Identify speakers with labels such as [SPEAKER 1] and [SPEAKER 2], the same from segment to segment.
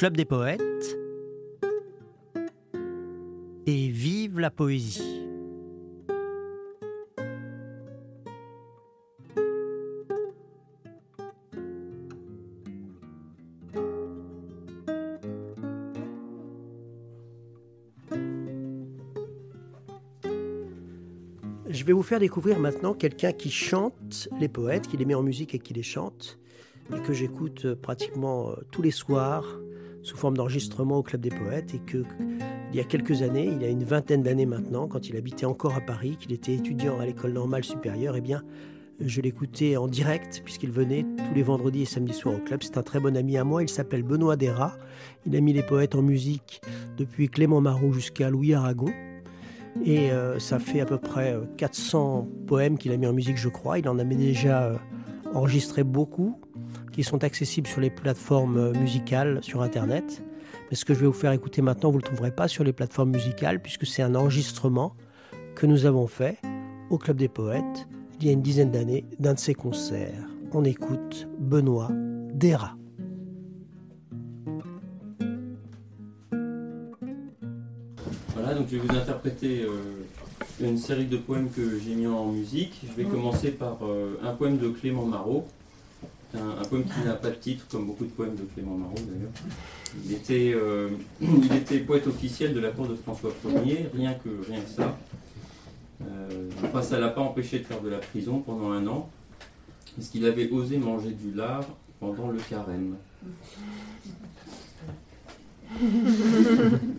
[SPEAKER 1] Club des poètes et vive la poésie. Je vais vous faire découvrir maintenant quelqu'un qui chante les poètes, qui les met en musique et qui les chante, et que j'écoute pratiquement tous les soirs sous forme d'enregistrement au Club des Poètes et que il y a quelques années, il y a une vingtaine d'années maintenant, quand il habitait encore à Paris, qu'il était étudiant à l'école normale supérieure, eh bien, je l'écoutais en direct puisqu'il venait tous les vendredis et samedis soirs au club. C'est un très bon ami à moi. Il s'appelle Benoît Dera. Il a mis les poètes en musique depuis Clément Marot jusqu'à Louis Aragon. Et euh, ça fait à peu près 400 euh, poèmes qu'il a mis en musique, je crois. Il en a déjà euh, enregistré beaucoup qui sont accessibles sur les plateformes euh, musicales sur Internet. Mais ce que je vais vous faire écouter maintenant, vous ne le trouverez pas sur les plateformes musicales, puisque c'est un enregistrement que nous avons fait au Club des Poètes il y a une dizaine d'années d'un de ses concerts. On écoute Benoît Dera.
[SPEAKER 2] Voilà, donc je vais vous interpréter euh, une série de poèmes que j'ai mis en musique. Je vais commencer par euh, un poème de Clément Marot, un, poème qui n'a pas de titre, comme beaucoup de poèmes de Clément Marot d'ailleurs. Il était, euh, poète officiel de la cour de François Ier, rien que, rien que ça. Euh, enfin, ça ne l'a pas empêché de faire de la prison pendant un an, parce qu'il avait osé manger du lard pendant le carême.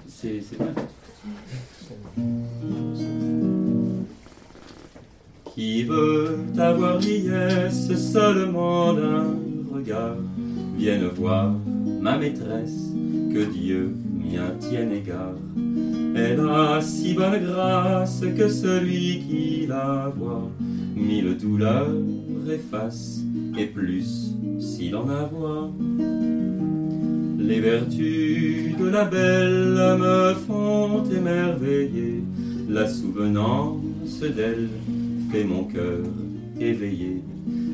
[SPEAKER 2] C'est bien. Qui veut avoir liesse seulement d'un regard, vienne voir ma maîtresse, que Dieu m'y tienne égard. Elle a si bonne grâce que celui qui la voit, mille douleurs efface, et plus s'il en a voix. Les vertus de la belle me font émerveiller, la souvenance d'elle fait mon cœur éveillé.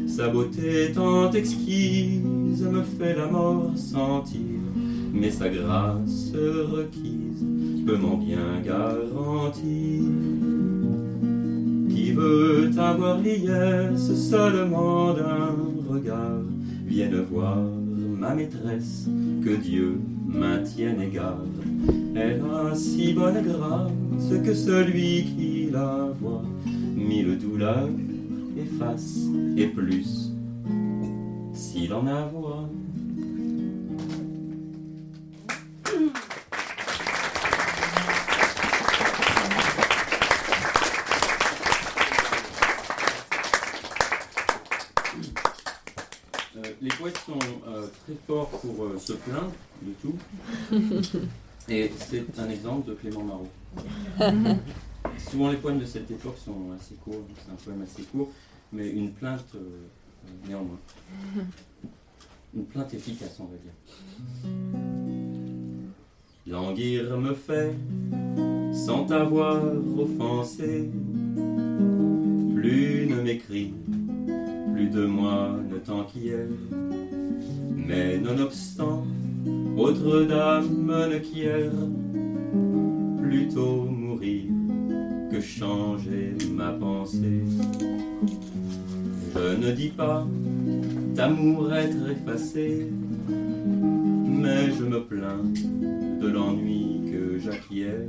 [SPEAKER 2] Sa beauté tant exquise me fait la mort sentir, mais sa grâce requise peut m'en bien garantir. Qui veut avoir liesse seulement d'un regard, vienne voir ma maîtresse, que Dieu maintienne égard. Elle a si bonne grâce que celui qui la voit mille douleurs efface et plus s'il en a voix. Euh, les poètes sont euh, très forts pour euh, se plaindre de tout. Et c'est un exemple de Clément Marot. Souvent les poèmes de cette époque sont assez courts, c'est un poème assez court, mais une plainte euh, euh, néanmoins. Une plainte efficace, on va dire. Languir me fait, sans t'avoir offensé, plus ne m'écrit, plus de moi ne t'enquiert. Mais nonobstant, autre dame ne quiert, plutôt changer ma pensée. Je ne dis pas d'amour être effacé, mais je me plains de l'ennui que j'acquière.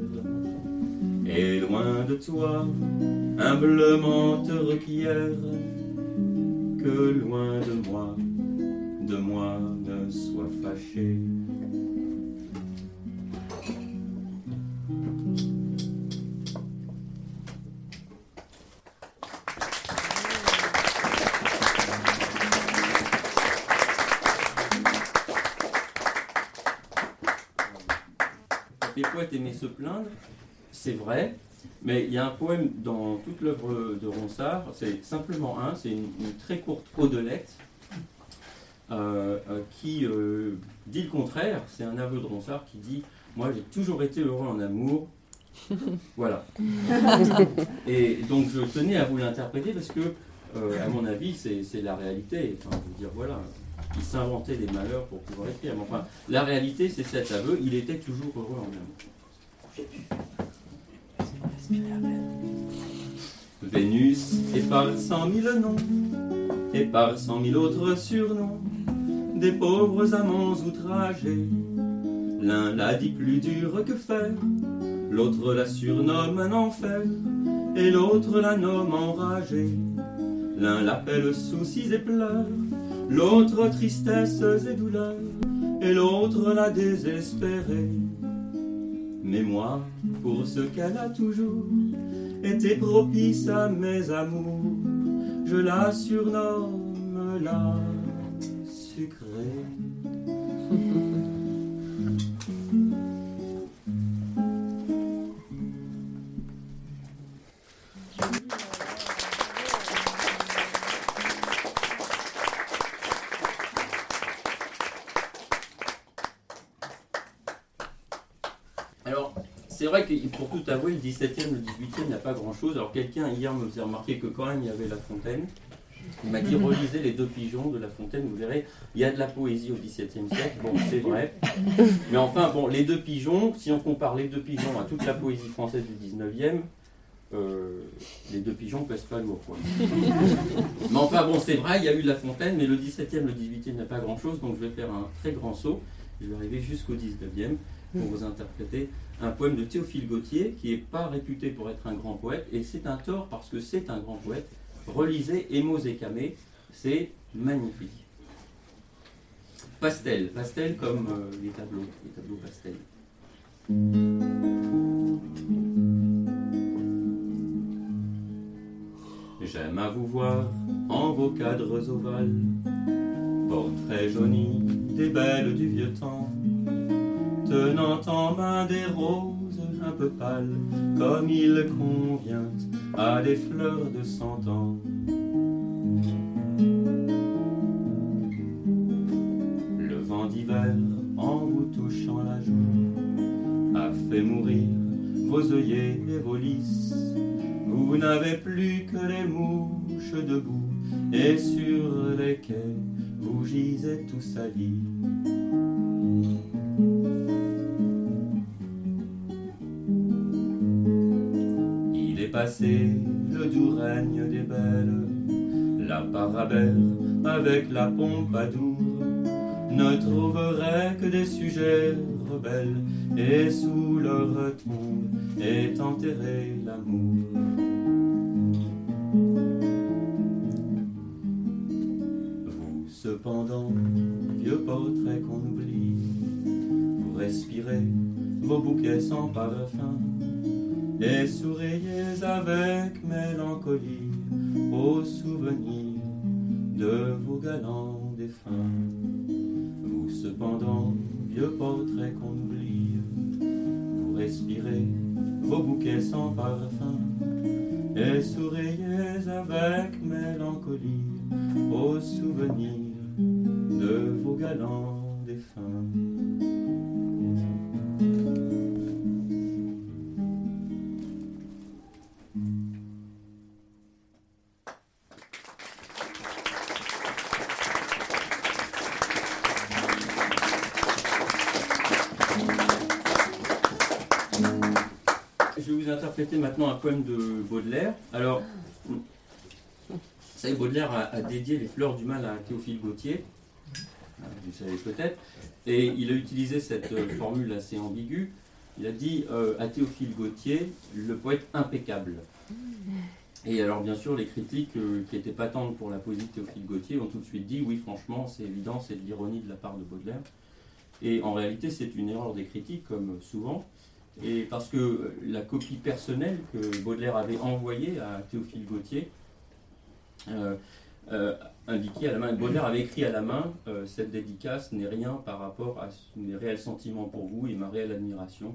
[SPEAKER 2] Et loin de toi, humblement te requiert, que loin de moi, de moi ne sois fâché. C'est vrai, mais il y a un poème dans toute l'œuvre de Ronsard, c'est simplement un, c'est une, très courte odelette euh, euh, qui euh, dit le contraire. C'est un aveu de Ronsard qui dit Moi j'ai toujours été heureux en amour. voilà. Et donc je tenais à vous l'interpréter parce que euh, à mon avis, c'est la réalité. Enfin, veux dire, voilà, il s'inventait des malheurs pour pouvoir écrire. Mais enfin, la réalité, c'est cet aveu, il était toujours heureux en amour. Vénus et par cent mille noms, et par cent mille autres surnoms, des pauvres amants outragés. L'un la dit plus dure que fer, l'autre la surnomme un enfer, et l'autre la nomme enragée. L'un l'appelle soucis et pleurs, l'autre tristesses et douleurs, et l'autre la désespérée. Mais moi, pour ce qu'elle a toujours été propice à mes amours, je la surnomme la tout avouer, le 17e, le 18e, n'a pas grand-chose. Alors quelqu'un hier me faisait remarquer que quand même il y avait La Fontaine. Il m'a dit relisez les deux pigeons de La Fontaine, vous verrez, il y a de la poésie au XVIIe siècle, bon c'est vrai. Mais enfin, bon, les deux pigeons, si on compare les deux pigeons à toute la poésie française du XIXe, euh, les deux pigeons pèsent pas lourd. Quoi. mais enfin bon, c'est vrai, il y a eu de La Fontaine, mais le 17e, le 18e n'a pas grand-chose, donc je vais faire un très grand saut. Je vais arriver jusqu'au 19e pour vous interpréter un poème de Théophile Gautier qui n'est pas réputé pour être un grand poète, et c'est un tort parce que c'est un grand poète. Relisez Emos et Camé, c'est magnifique. Pastel, pastel comme euh, les tableaux, les tableaux pastel. J'aime à vous voir en vos cadres ovales, portraits jaunis des belles du vieux temps tenant en main des roses un peu pâles, comme il convient à des fleurs de cent ans. Le vent d'hiver, en vous touchant la joue, a fait mourir vos œillets et vos lys. Vous n'avez plus que les mouches debout, et sur les quais, vous gisez tous salis. Le doux règne des belles, la parabère avec la pompadour. Ne trouverait que des sujets rebelles, et sous leur tombe est enterré l'amour. Vous, cependant, vieux portrait qu'on oublie, vous respirez vos bouquets sans parfum et souriez avec mélancolie au souvenir de vos galants défunts. Vous cependant, vieux portrait qu'on oublie, vous respirez vos bouquets sans parfum et souriez avec mélancolie au souvenir de vos galants défunts. Maintenant un poème de Baudelaire. Alors, vous savez, Baudelaire a, dédié les fleurs du mal à Théophile Gautier, euh, vous savez peut-être, et il a utilisé cette euh, formule assez ambiguë. Il a dit euh, à Théophile Gautier, le poète impeccable. Et alors, bien sûr, les critiques qui étaient patentes pour la poésie de Théophile Gautier ont tout de suite dit oui, franchement, c'est évident, c'est de l'ironie de la part de Baudelaire. Et en réalité, c'est une erreur des critiques, comme souvent et parce que la copie personnelle que Baudelaire avait envoyée à Théophile Gautier euh, euh, indiquait à la main, Baudelaire avait écrit à la main euh, cette dédicace n'est rien par rapport à mes réels sentiments pour vous et ma réelle admiration.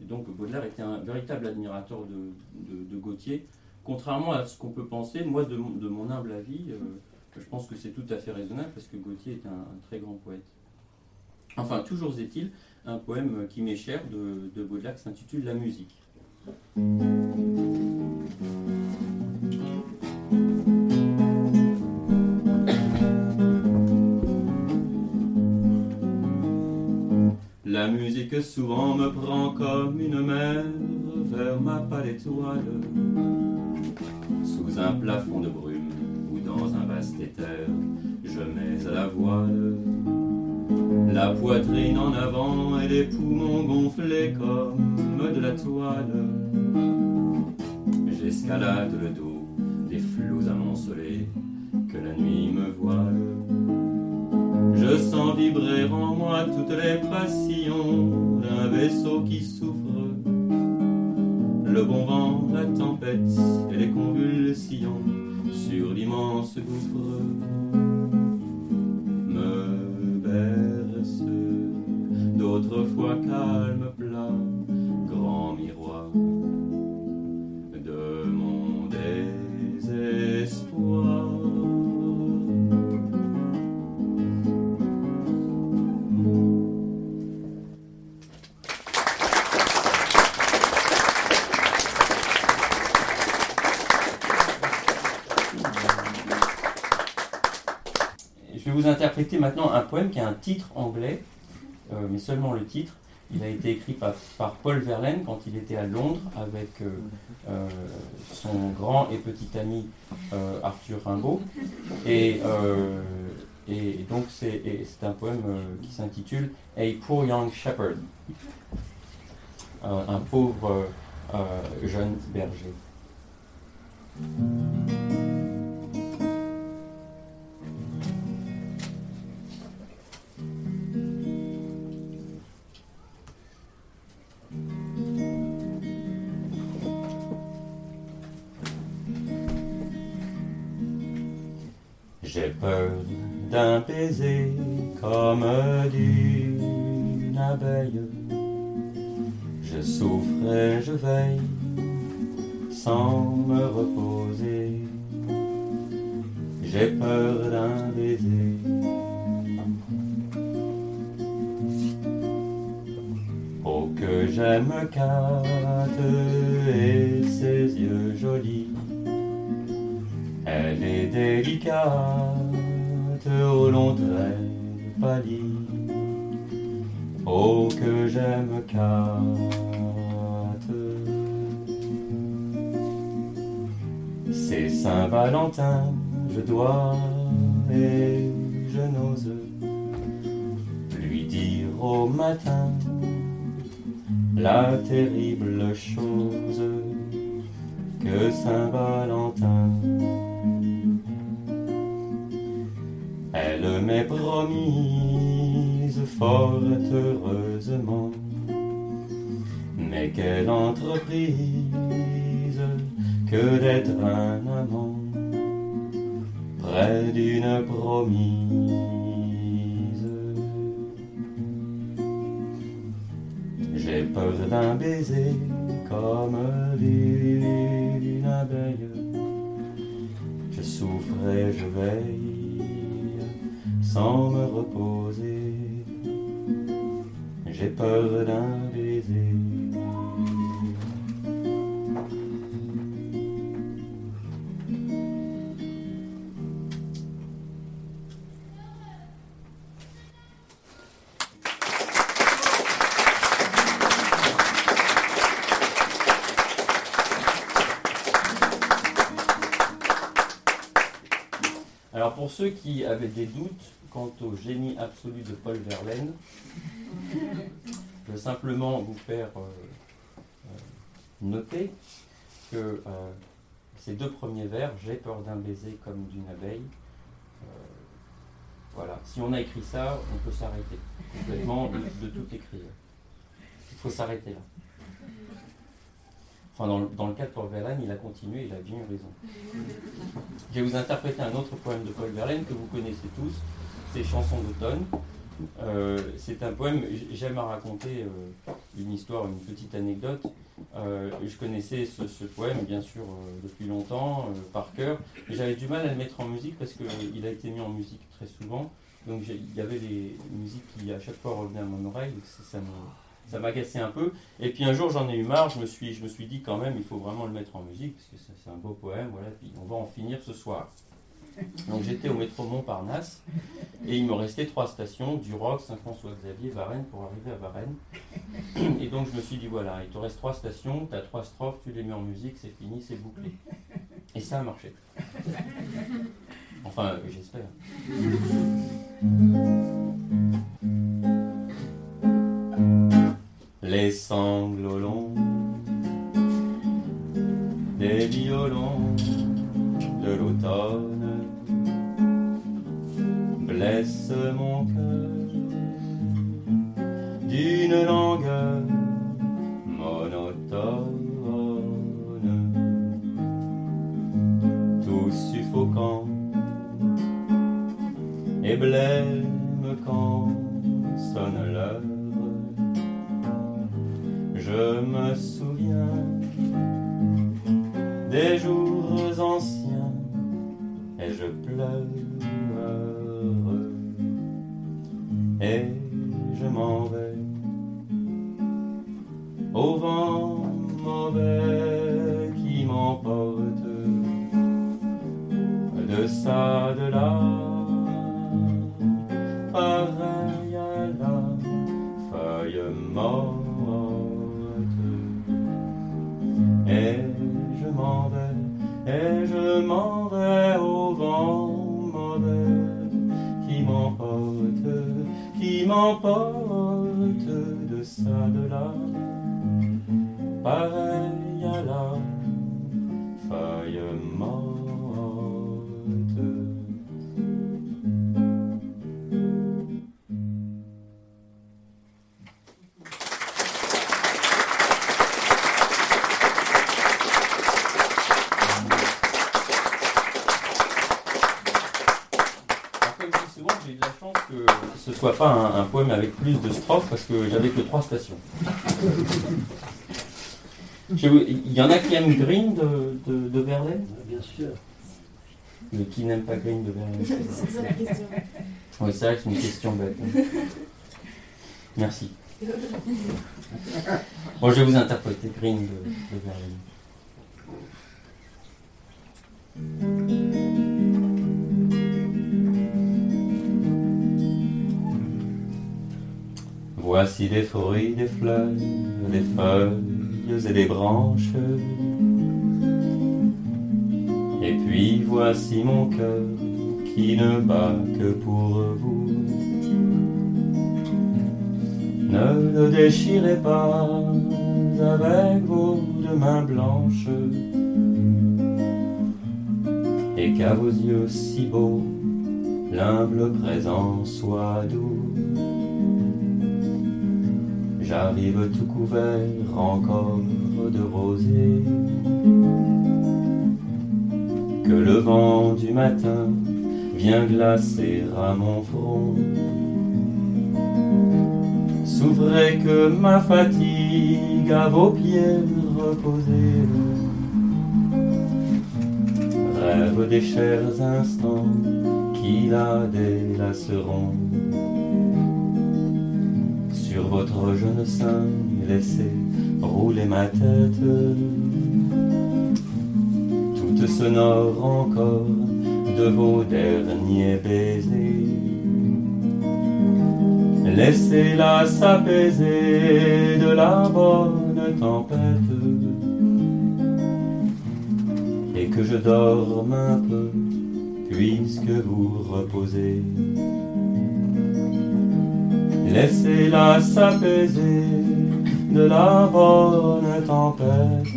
[SPEAKER 2] Et donc Baudelaire était un véritable admirateur de, Gautier. Contrairement à ce qu'on peut penser, moi de, mon humble avis, je pense que c'est tout à fait raisonnable parce que Gautier est un très grand poète. Enfin, toujours est-il, un poème qui m'est cher de, de Baudelaire s'intitule La musique. La musique souvent me prend comme une mer vers ma pâle étoile, sous un plafond de brume ou dans un vaste éther, je mets à la voile la poitrine en avant et les poumons gonflés comme de la toile. J'escalade le dos des flots amoncelés que la nuit me voile. Je sens vibrer en moi toutes les passions d'un vaisseau qui souffre. Le bon vent, la tempête et les convulsions sur l'immense gouffre D'autres fois calme, plat, grand miroir de mon désespoir. Je vais vous interpréter maintenant un poème qui a un titre anglais, mais seulement le titre. Il a été écrit par, Paul Verlaine quand il était à Londres avec euh, euh, son grand et petit ami euh, Arthur Rimbaud. Et, euh, donc c'est un poème euh, qui s'intitule A Poor Young Shepherd. Euh, un pauvre euh, jeune berger. Comme d'une abeille. Je souffre et je veille sans me reposer. J'ai peur d'un baiser. Oh que j'aime Kate et ses yeux jolis. Elle est délicate au long traits Oh que j'aime Kate. C'est Saint-Valentin, je dois et je n'ose lui dire au matin la terrible chose que Saint-Valentin. Elle m'est promise fort heureusement, mais quelle entreprise que d'être un amant près d'une promise. J'ai peur d'un baiser comme d'une abeille. Je souffre et je veille sans me reposer. J'ai peur d'un baiser. Alors pour ceux qui avaient des doutes quant au génie absolu de Paul Verlaine, je veux simplement vous faire euh, euh, noter que euh, ces deux premiers vers, J'ai peur d'un baiser comme d'une abeille, voilà, si on a écrit ça, on peut s'arrêter complètement de, tout écrire. Il faut s'arrêter là. Enfin, dans dans le cas de Paul Verlaine, il a continué, il a bien eu raison. Je vais vous interpréter un autre poème de Paul Verlaine que vous connaissez tous, c'est Chansons d'automne. Euh, c'est un poème, j'aime à raconter euh, une histoire, une petite anecdote. Euh, je connaissais ce, poème, bien sûr, depuis longtemps, par cœur, j'avais du mal à le mettre en musique parce qu'il a été mis en musique très souvent. Donc il y avait les musiques qui à chaque fois revenaient à mon oreille, ça, ça un peu. Et puis un jour j'en ai eu marre, je me suis, je me suis dit quand même il faut vraiment le mettre en musique parce que c'est un beau poème, voilà, puis on va en finir ce soir. Donc j'étais au métro Montparnasse Et il me restait trois stations, Duroc, Saint-François-Xavier, Varennes, pour arriver à Varennes. Et donc je me suis dit, voilà, il te reste trois stations, tu as trois strophes, tu les mets en musique, c'est fini, c'est bouclé. Et ça a marché. Enfin, j'espère. Je m'en vais. Au vent mauvais qui m'emporte. De ça de là qui soit pas un, un poème avec plus de strophes parce que j'avais que trois stations. Il y en a qui aiment Green de, de, de Verlaine?
[SPEAKER 1] Bien sûr.
[SPEAKER 2] Mais qui n'aime pas Green de Verlaine?
[SPEAKER 3] C'est ça la question.
[SPEAKER 2] Oui, c'est vrai que c'est une question bête. hein. Merci. Bon, je vais vous interpréter Green de, de Verlaine. Voici des fruits, des fleurs, des feuilles et des branches. Et puis voici mon cœur qui ne bat que pour vous. Ne le déchirez pas avec vos deux mains blanches. Et qu'à vos yeux si beaux, l'humble présent soit doux. J'arrive tout couvert encore de rosée que le vent du matin vient glacer à mon front. S'ouvrez que ma fatigue à vos pieds reposés rêve des chers instants qui la délaceront. Sur votre jeune sein, laissez rouler ma tête toute sonore encore de vos derniers baisers. Laissez-la s'apaiser de la bonne tempête et que je dorme un peu puisque vous reposez. Laissez-la s'apaiser de la bonne tempête.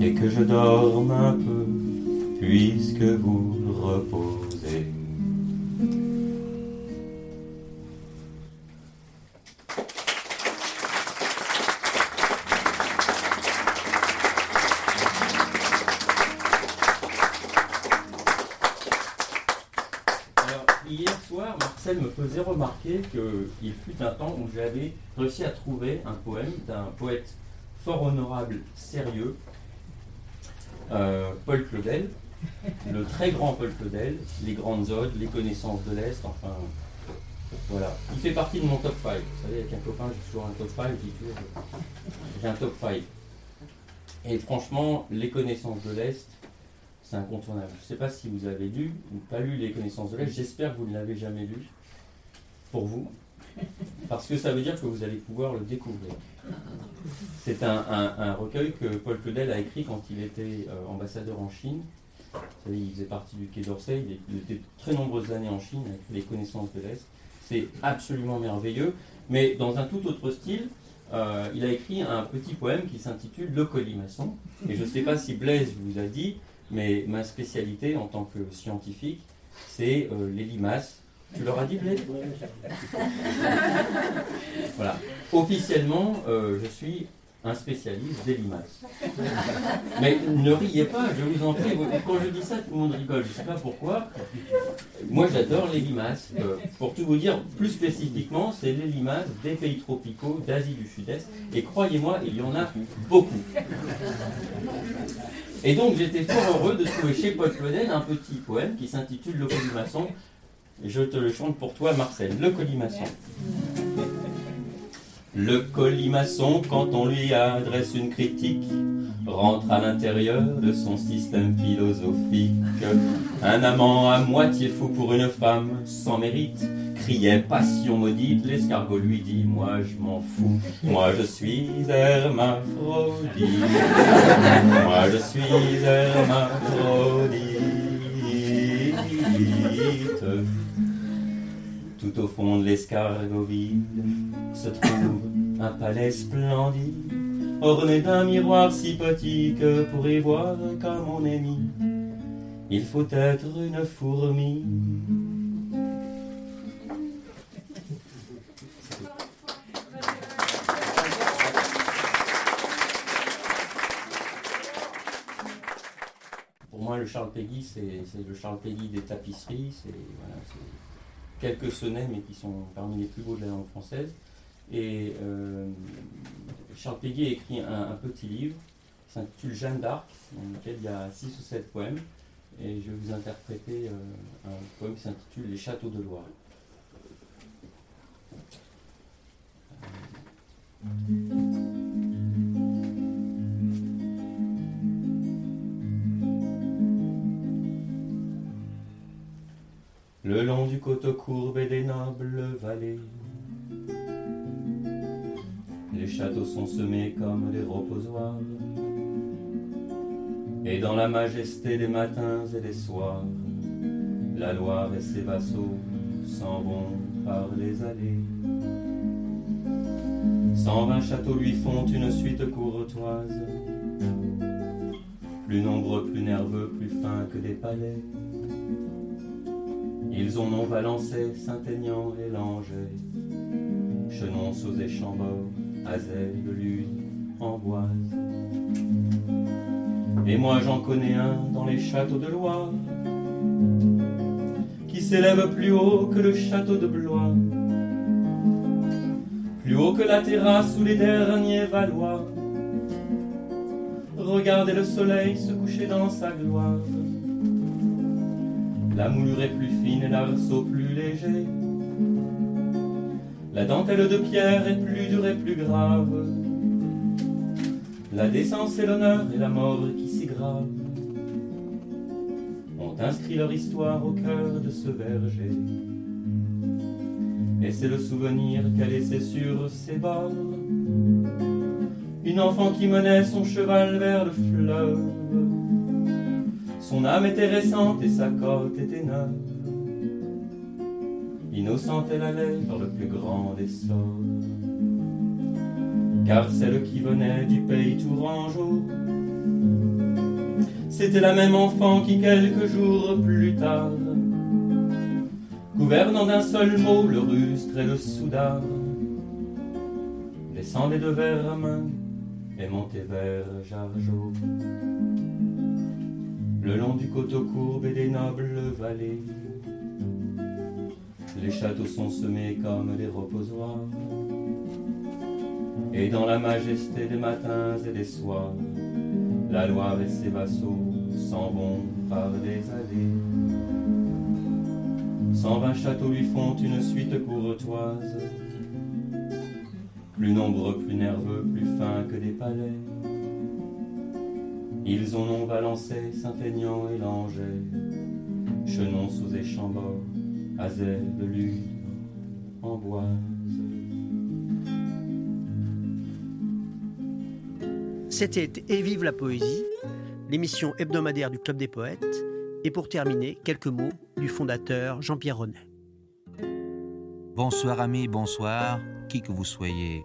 [SPEAKER 2] Et que je dorme un peu puisque vous remarquer qu'il fut un temps où j'avais réussi à trouver un poème d'un poète fort honorable, sérieux, euh, Paul Claudel, le très grand Paul Claudel, les grandes odes, les connaissances de l'Est, enfin, voilà. Il fait partie de mon top 5. Vous savez, avec un copain, j'ai toujours un top 5, je dis toujours, j'ai un top 5. Et franchement, les connaissances de l'Est, c'est incontournable. Je ne sais pas si vous avez lu ou pas lu Les connaissances de l'Est, j'espère que vous ne l'avez jamais lu, pour vous, parce que ça veut dire que vous allez pouvoir le découvrir. C'est un, recueil que Paul Claudel a écrit quand il était euh, ambassadeur en Chine. il faisait partie du Quai d'Orsay, il, était très nombreuses années en Chine, avec Les connaissances de l'Est. C'est absolument merveilleux, mais dans un tout autre style. Euh, il a écrit un petit poème qui s'intitule Le colimaçon. Et je ne sais pas si Blaise vous a dit, mais ma spécialité en tant que scientifique, c'est euh, les limaces. Tu leur as dit, Blaise Voilà. Officiellement, euh, je suis un spécialiste des limaces. Mais ne riez pas, je vous en prie. Quand je dis ça, tout le monde rigole. Je ne sais pas pourquoi. Moi, j'adore les limaces. Euh, pour tout vous dire, plus spécifiquement, c'est les limaces des pays tropicaux d'Asie du Sud-Est. Et croyez-moi, il y en a beaucoup. Et donc, j'étais fort heureux de trouver chez Paul Claudel un petit poème qui s'intitule Le colimaçon. Je te le chante pour toi, Marcel. Le colimaçon. Le colimaçon, quand on lui adresse une critique, rentre à l'intérieur de son système philosophique. Un amant à moitié fou pour une femme sans mérite criait passion maudite. L'escargot lui dit Moi je m'en fous, moi je suis hermaphrodite. Moi je suis hermaphrodite. Tout au fond de l'escargot vide se trouve un palais splendide, orné d'un miroir sympathique pour y voir comme on est mis. Il faut être une fourmi. Pour moi, le Charles Peggy, c'est le Charles Peggy des tapisseries. C'est voilà, quelques sonnets, mais qui sont parmi les plus beaux de la langue française. Et euh, Charles Péguy a écrit un, petit livre qui s'intitule Jeanne d'Arc, dans lequel il y a six ou sept poèmes. Et je vais vous interpréter euh, un poème qui s'intitule Les châteaux de Loire. Le long du coteau courbe et des nobles vallées, les châteaux sont semés comme des reposoirs. Et dans la majesté des matins et des soirs, la Loire et ses vassaux s'en vont par les allées. Cent vingt châteaux lui font une suite courtoise, plus nombreux, plus nerveux, plus fins que des palais. Ils ont nom Valençay, Saint-Aignan et Langeais, Chenonceaux et Chambord, Azel, Lune, Amboise. Et moi j'en connais un dans les châteaux de Loire, qui s'élève plus haut que le château de Blois, plus haut que la terrasse où les derniers Valois Regardez le soleil se coucher dans sa gloire. La moulure est plus fine et l'arceau plus léger. La dentelle de pierre est plus dure et plus grave. La décence et l'honneur et la mort qui s'y gravent ont inscrit leur histoire au cœur de ce berger. Et c'est le souvenir qu'a laissé sur ses bords une enfant qui menait son cheval vers le fleuve. Son âme était récente et sa côte était neuve. Innocente, elle allait dans le plus grand des sorts. Car celle qui venait du pays tourangeau, c'était la même enfant qui quelques jours plus tard, gouvernant d'un seul mot le rustre et le soudard, descendait de vers et montait vers Jargeau. Le long du coteau courbe et des nobles vallées, les châteaux sont semés comme des reposoirs. Et dans la majesté des matins et des soirs, la Loire et ses vassaux s'en vont par des allées. Cent vingt châteaux lui font une suite courtoise, plus nombreux, plus nerveux, plus fins que des palais. Ils ont non Valençay, Saint-Aignan et Langeais, Chenon sous Échambord, Azel, Lune, Amboise.
[SPEAKER 1] C'était Et vive la poésie, l'émission hebdomadaire du Club des poètes. Et pour terminer, quelques mots du fondateur Jean-Pierre Renet.
[SPEAKER 3] Bonsoir amis, bonsoir, qui que vous soyez,